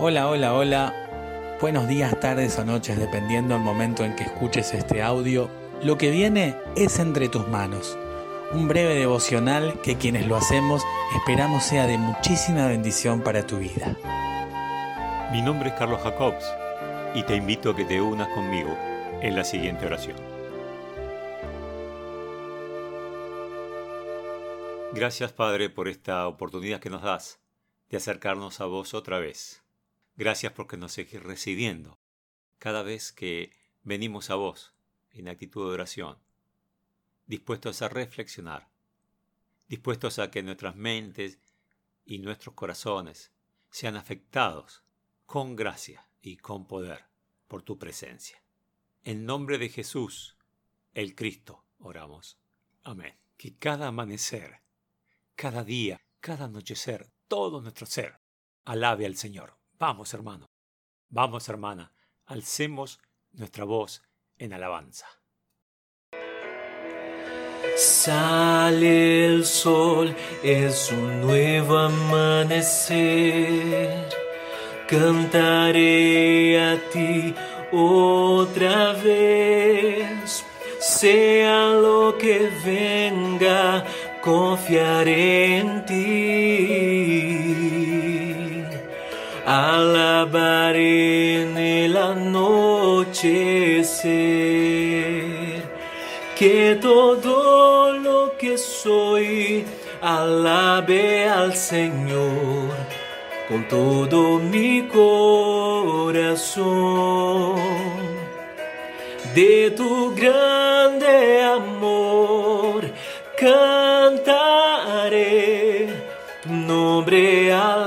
Hola, hola, hola. Buenos días, tardes o noches, dependiendo del momento en que escuches este audio. Lo que viene es entre tus manos. Un breve devocional que quienes lo hacemos esperamos sea de muchísima bendición para tu vida. Mi nombre es Carlos Jacobs y te invito a que te unas conmigo en la siguiente oración. Gracias Padre por esta oportunidad que nos das de acercarnos a vos otra vez. Gracias porque nos seguís recibiendo cada vez que venimos a vos en actitud de oración, dispuestos a reflexionar, dispuestos a que nuestras mentes y nuestros corazones sean afectados con gracia y con poder por tu presencia. En nombre de Jesús, el Cristo, oramos. Amén. Que cada amanecer, cada día, cada anochecer, todo nuestro ser, alabe al Señor. Vamos, hermano. Vamos, hermana. Alcemos nuestra voz en alabanza. Sale el sol, es un nuevo amanecer. Cantaré a ti otra vez. Sea lo que venga, confiaré en ti. Alabaré en el anochecer. Que todo lo que soy alabe al Señor con todo mi corazón. De tu grande amor cantaré, tu nombre alabaré.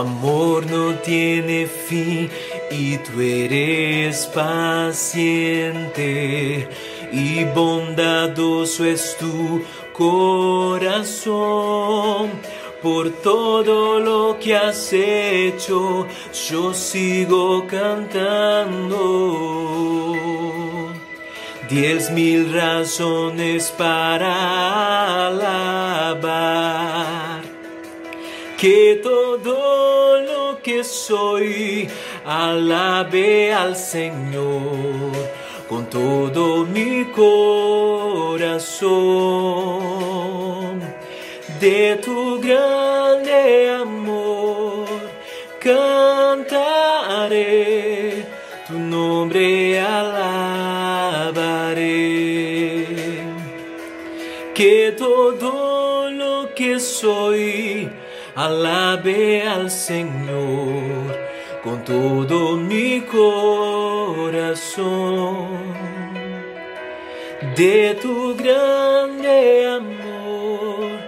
Amor no tiene fin y tú eres paciente y bondadoso es tu corazón. Por todo lo que has hecho, yo sigo cantando. Diez mil razones para alabar. Que todo lo que soy alabe al Señor con todo mi corazón. De tu grande amor cantaré, tu nombre alabaré. Que todo lo que soy alabe al Señor con todo mi corazón. De tu grande amor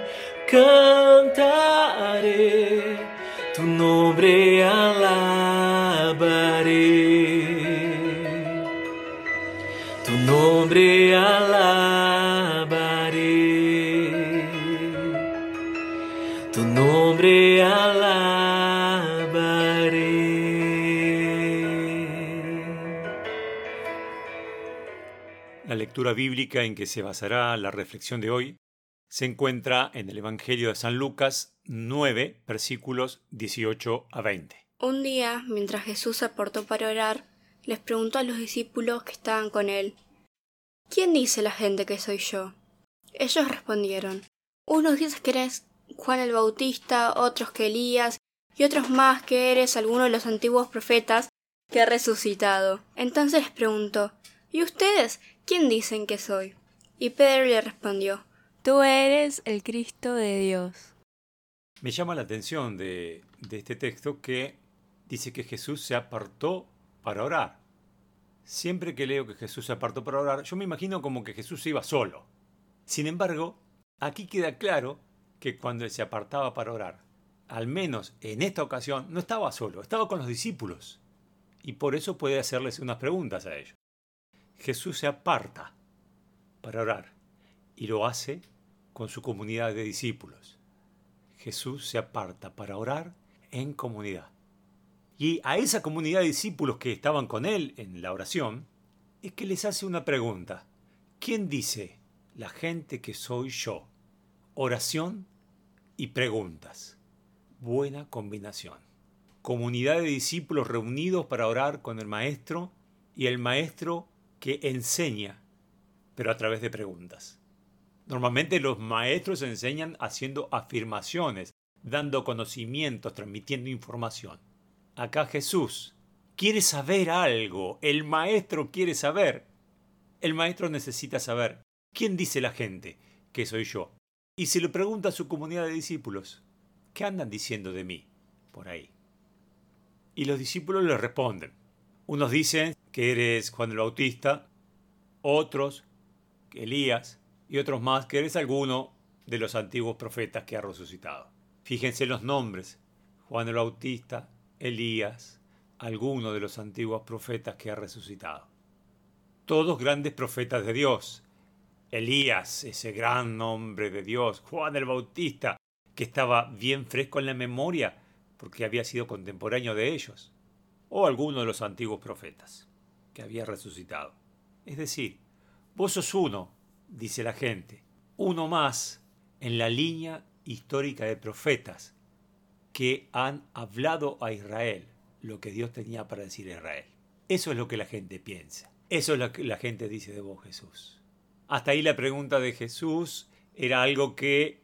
La lectura bíblica en que se basará la reflexión de hoy se encuentra en el Evangelio de San Lucas 9, versículos 18 a 20. Un día, mientras Jesús se apartó para orar, les preguntó a los discípulos que estaban con él, ¿Quién dice la gente que soy yo? Ellos respondieron, unos dicen que eres Juan el Bautista, otros que Elías, y otros más que eres alguno de los antiguos profetas que ha resucitado. Entonces les preguntó, ¿y ustedes quién dicen que soy? Y Pedro le respondió, Tú eres el Cristo de Dios. Me llama la atención de, de este texto que dice que Jesús se apartó para orar. Siempre que leo que Jesús se apartó para orar, yo me imagino como que Jesús iba solo. Sin embargo, aquí queda claro que cuando él se apartaba para orar, al menos en esta ocasión, no estaba solo, estaba con los discípulos. Y por eso puede hacerles unas preguntas a ellos. Jesús se aparta para orar y lo hace con su comunidad de discípulos. Jesús se aparta para orar en comunidad. Y a esa comunidad de discípulos que estaban con él en la oración, es que les hace una pregunta. ¿Quién dice la gente que soy yo? Oración y preguntas. Buena combinación. Comunidad de discípulos reunidos para orar con el Maestro y el Maestro que enseña, pero a través de preguntas. Normalmente los maestros enseñan haciendo afirmaciones, dando conocimientos, transmitiendo información. Acá Jesús quiere saber algo, el maestro quiere saber. El maestro necesita saber quién dice la gente que soy yo. Y se le pregunta a su comunidad de discípulos, ¿qué andan diciendo de mí por ahí? Y los discípulos le responden. Unos dicen que eres Juan el Bautista, otros Elías y otros más que eres alguno de los antiguos profetas que ha resucitado. Fíjense los nombres. Juan el Bautista, Elías, alguno de los antiguos profetas que ha resucitado. Todos grandes profetas de Dios. Elías, ese gran nombre de Dios. Juan el Bautista, que estaba bien fresco en la memoria porque había sido contemporáneo de ellos. O alguno de los antiguos profetas que había resucitado. Es decir, vos sos uno, dice la gente, uno más en la línea histórica de profetas que han hablado a Israel lo que Dios tenía para decir a Israel. Eso es lo que la gente piensa. Eso es lo que la gente dice de vos, Jesús. Hasta ahí la pregunta de Jesús era algo que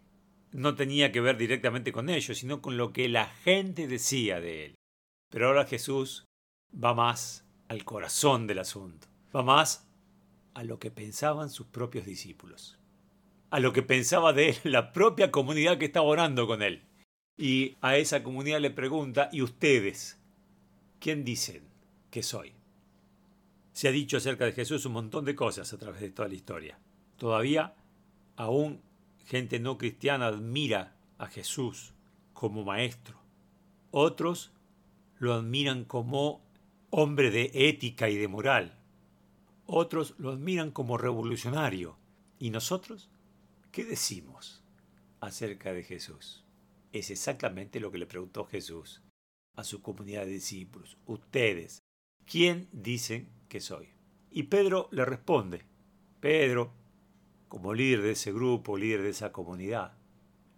no tenía que ver directamente con ellos, sino con lo que la gente decía de él. Pero ahora Jesús va más al corazón del asunto, va más a lo que pensaban sus propios discípulos, a lo que pensaba de él la propia comunidad que estaba orando con él. Y a esa comunidad le pregunta, ¿y ustedes? ¿Quién dicen que soy? Se ha dicho acerca de Jesús un montón de cosas a través de toda la historia. Todavía, aún gente no cristiana admira a Jesús como maestro. Otros lo admiran como hombre de ética y de moral. Otros lo admiran como revolucionario. ¿Y nosotros? ¿Qué decimos acerca de Jesús? Es exactamente lo que le preguntó Jesús a su comunidad de discípulos, ustedes, ¿quién dicen que soy? Y Pedro le responde, Pedro, como líder de ese grupo, líder de esa comunidad,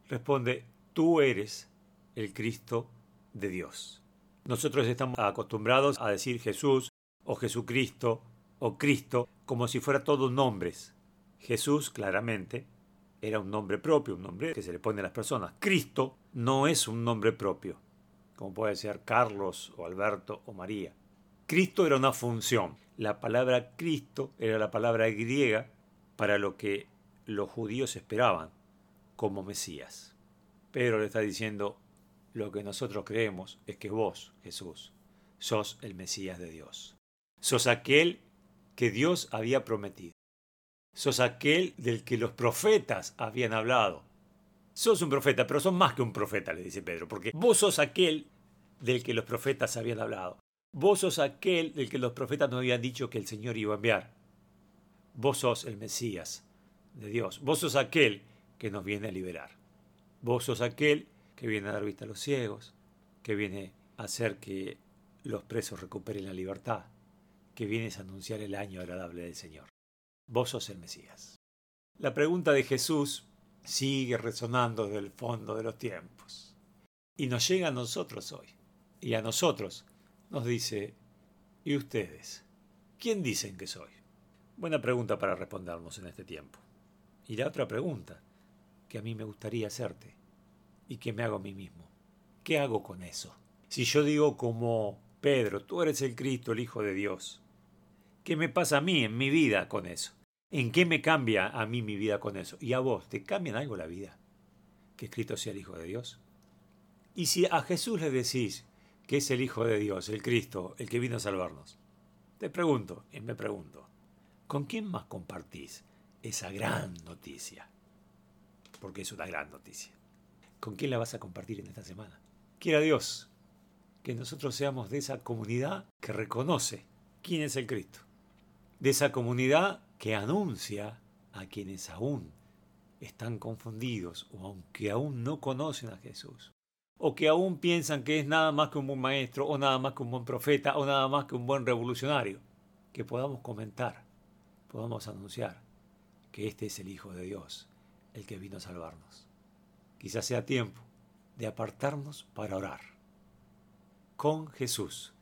responde, tú eres el Cristo de Dios. Nosotros estamos acostumbrados a decir Jesús o Jesucristo o Cristo como si fuera todos nombres. Jesús claramente era un nombre propio, un nombre que se le pone a las personas. Cristo no es un nombre propio como puede ser Carlos o Alberto o María. Cristo era una función. La palabra Cristo era la palabra griega para lo que los judíos esperaban como Mesías. Pedro le está diciendo, lo que nosotros creemos es que vos, Jesús, sos el Mesías de Dios. Sos aquel que Dios había prometido. Sos aquel del que los profetas habían hablado sos un profeta, pero sos más que un profeta, le dice Pedro, porque vos sos aquel del que los profetas habían hablado. Vos sos aquel del que los profetas nos habían dicho que el Señor iba a enviar. Vos sos el Mesías de Dios. Vos sos aquel que nos viene a liberar. Vos sos aquel que viene a dar vista a los ciegos, que viene a hacer que los presos recuperen la libertad, que vienes a anunciar el año agradable del Señor. Vos sos el Mesías. La pregunta de Jesús sigue resonando desde el fondo de los tiempos. Y nos llega a nosotros hoy. Y a nosotros nos dice, ¿y ustedes? ¿Quién dicen que soy? Buena pregunta para respondernos en este tiempo. Y la otra pregunta que a mí me gustaría hacerte y que me hago a mí mismo. ¿Qué hago con eso? Si yo digo como Pedro, tú eres el Cristo, el Hijo de Dios, ¿qué me pasa a mí en mi vida con eso? ¿En qué me cambia a mí mi vida con eso? ¿Y a vos? ¿Te cambian algo la vida? Que Cristo sea el Hijo de Dios. Y si a Jesús le decís que es el Hijo de Dios, el Cristo, el que vino a salvarnos, te pregunto, y me pregunto, ¿con quién más compartís esa gran noticia? Porque es una gran noticia. ¿Con quién la vas a compartir en esta semana? Quiera Dios que nosotros seamos de esa comunidad que reconoce quién es el Cristo. De esa comunidad que anuncia a quienes aún están confundidos o aunque aún no conocen a Jesús, o que aún piensan que es nada más que un buen maestro, o nada más que un buen profeta, o nada más que un buen revolucionario, que podamos comentar, podamos anunciar que este es el Hijo de Dios, el que vino a salvarnos. Quizás sea tiempo de apartarnos para orar con Jesús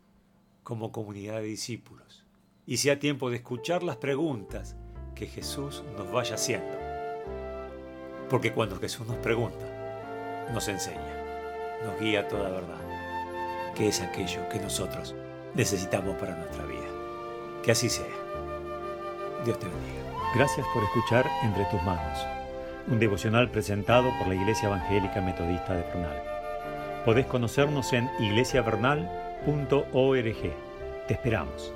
como comunidad de discípulos y sea tiempo de escuchar las preguntas que Jesús nos vaya haciendo. Porque cuando Jesús nos pregunta, nos enseña, nos guía toda verdad, que es aquello que nosotros necesitamos para nuestra vida. Que así sea. Dios te bendiga. Gracias por escuchar Entre tus manos, un devocional presentado por la Iglesia Evangélica Metodista de Fronal. Podés conocernos en iglesiavernal.org. Te esperamos.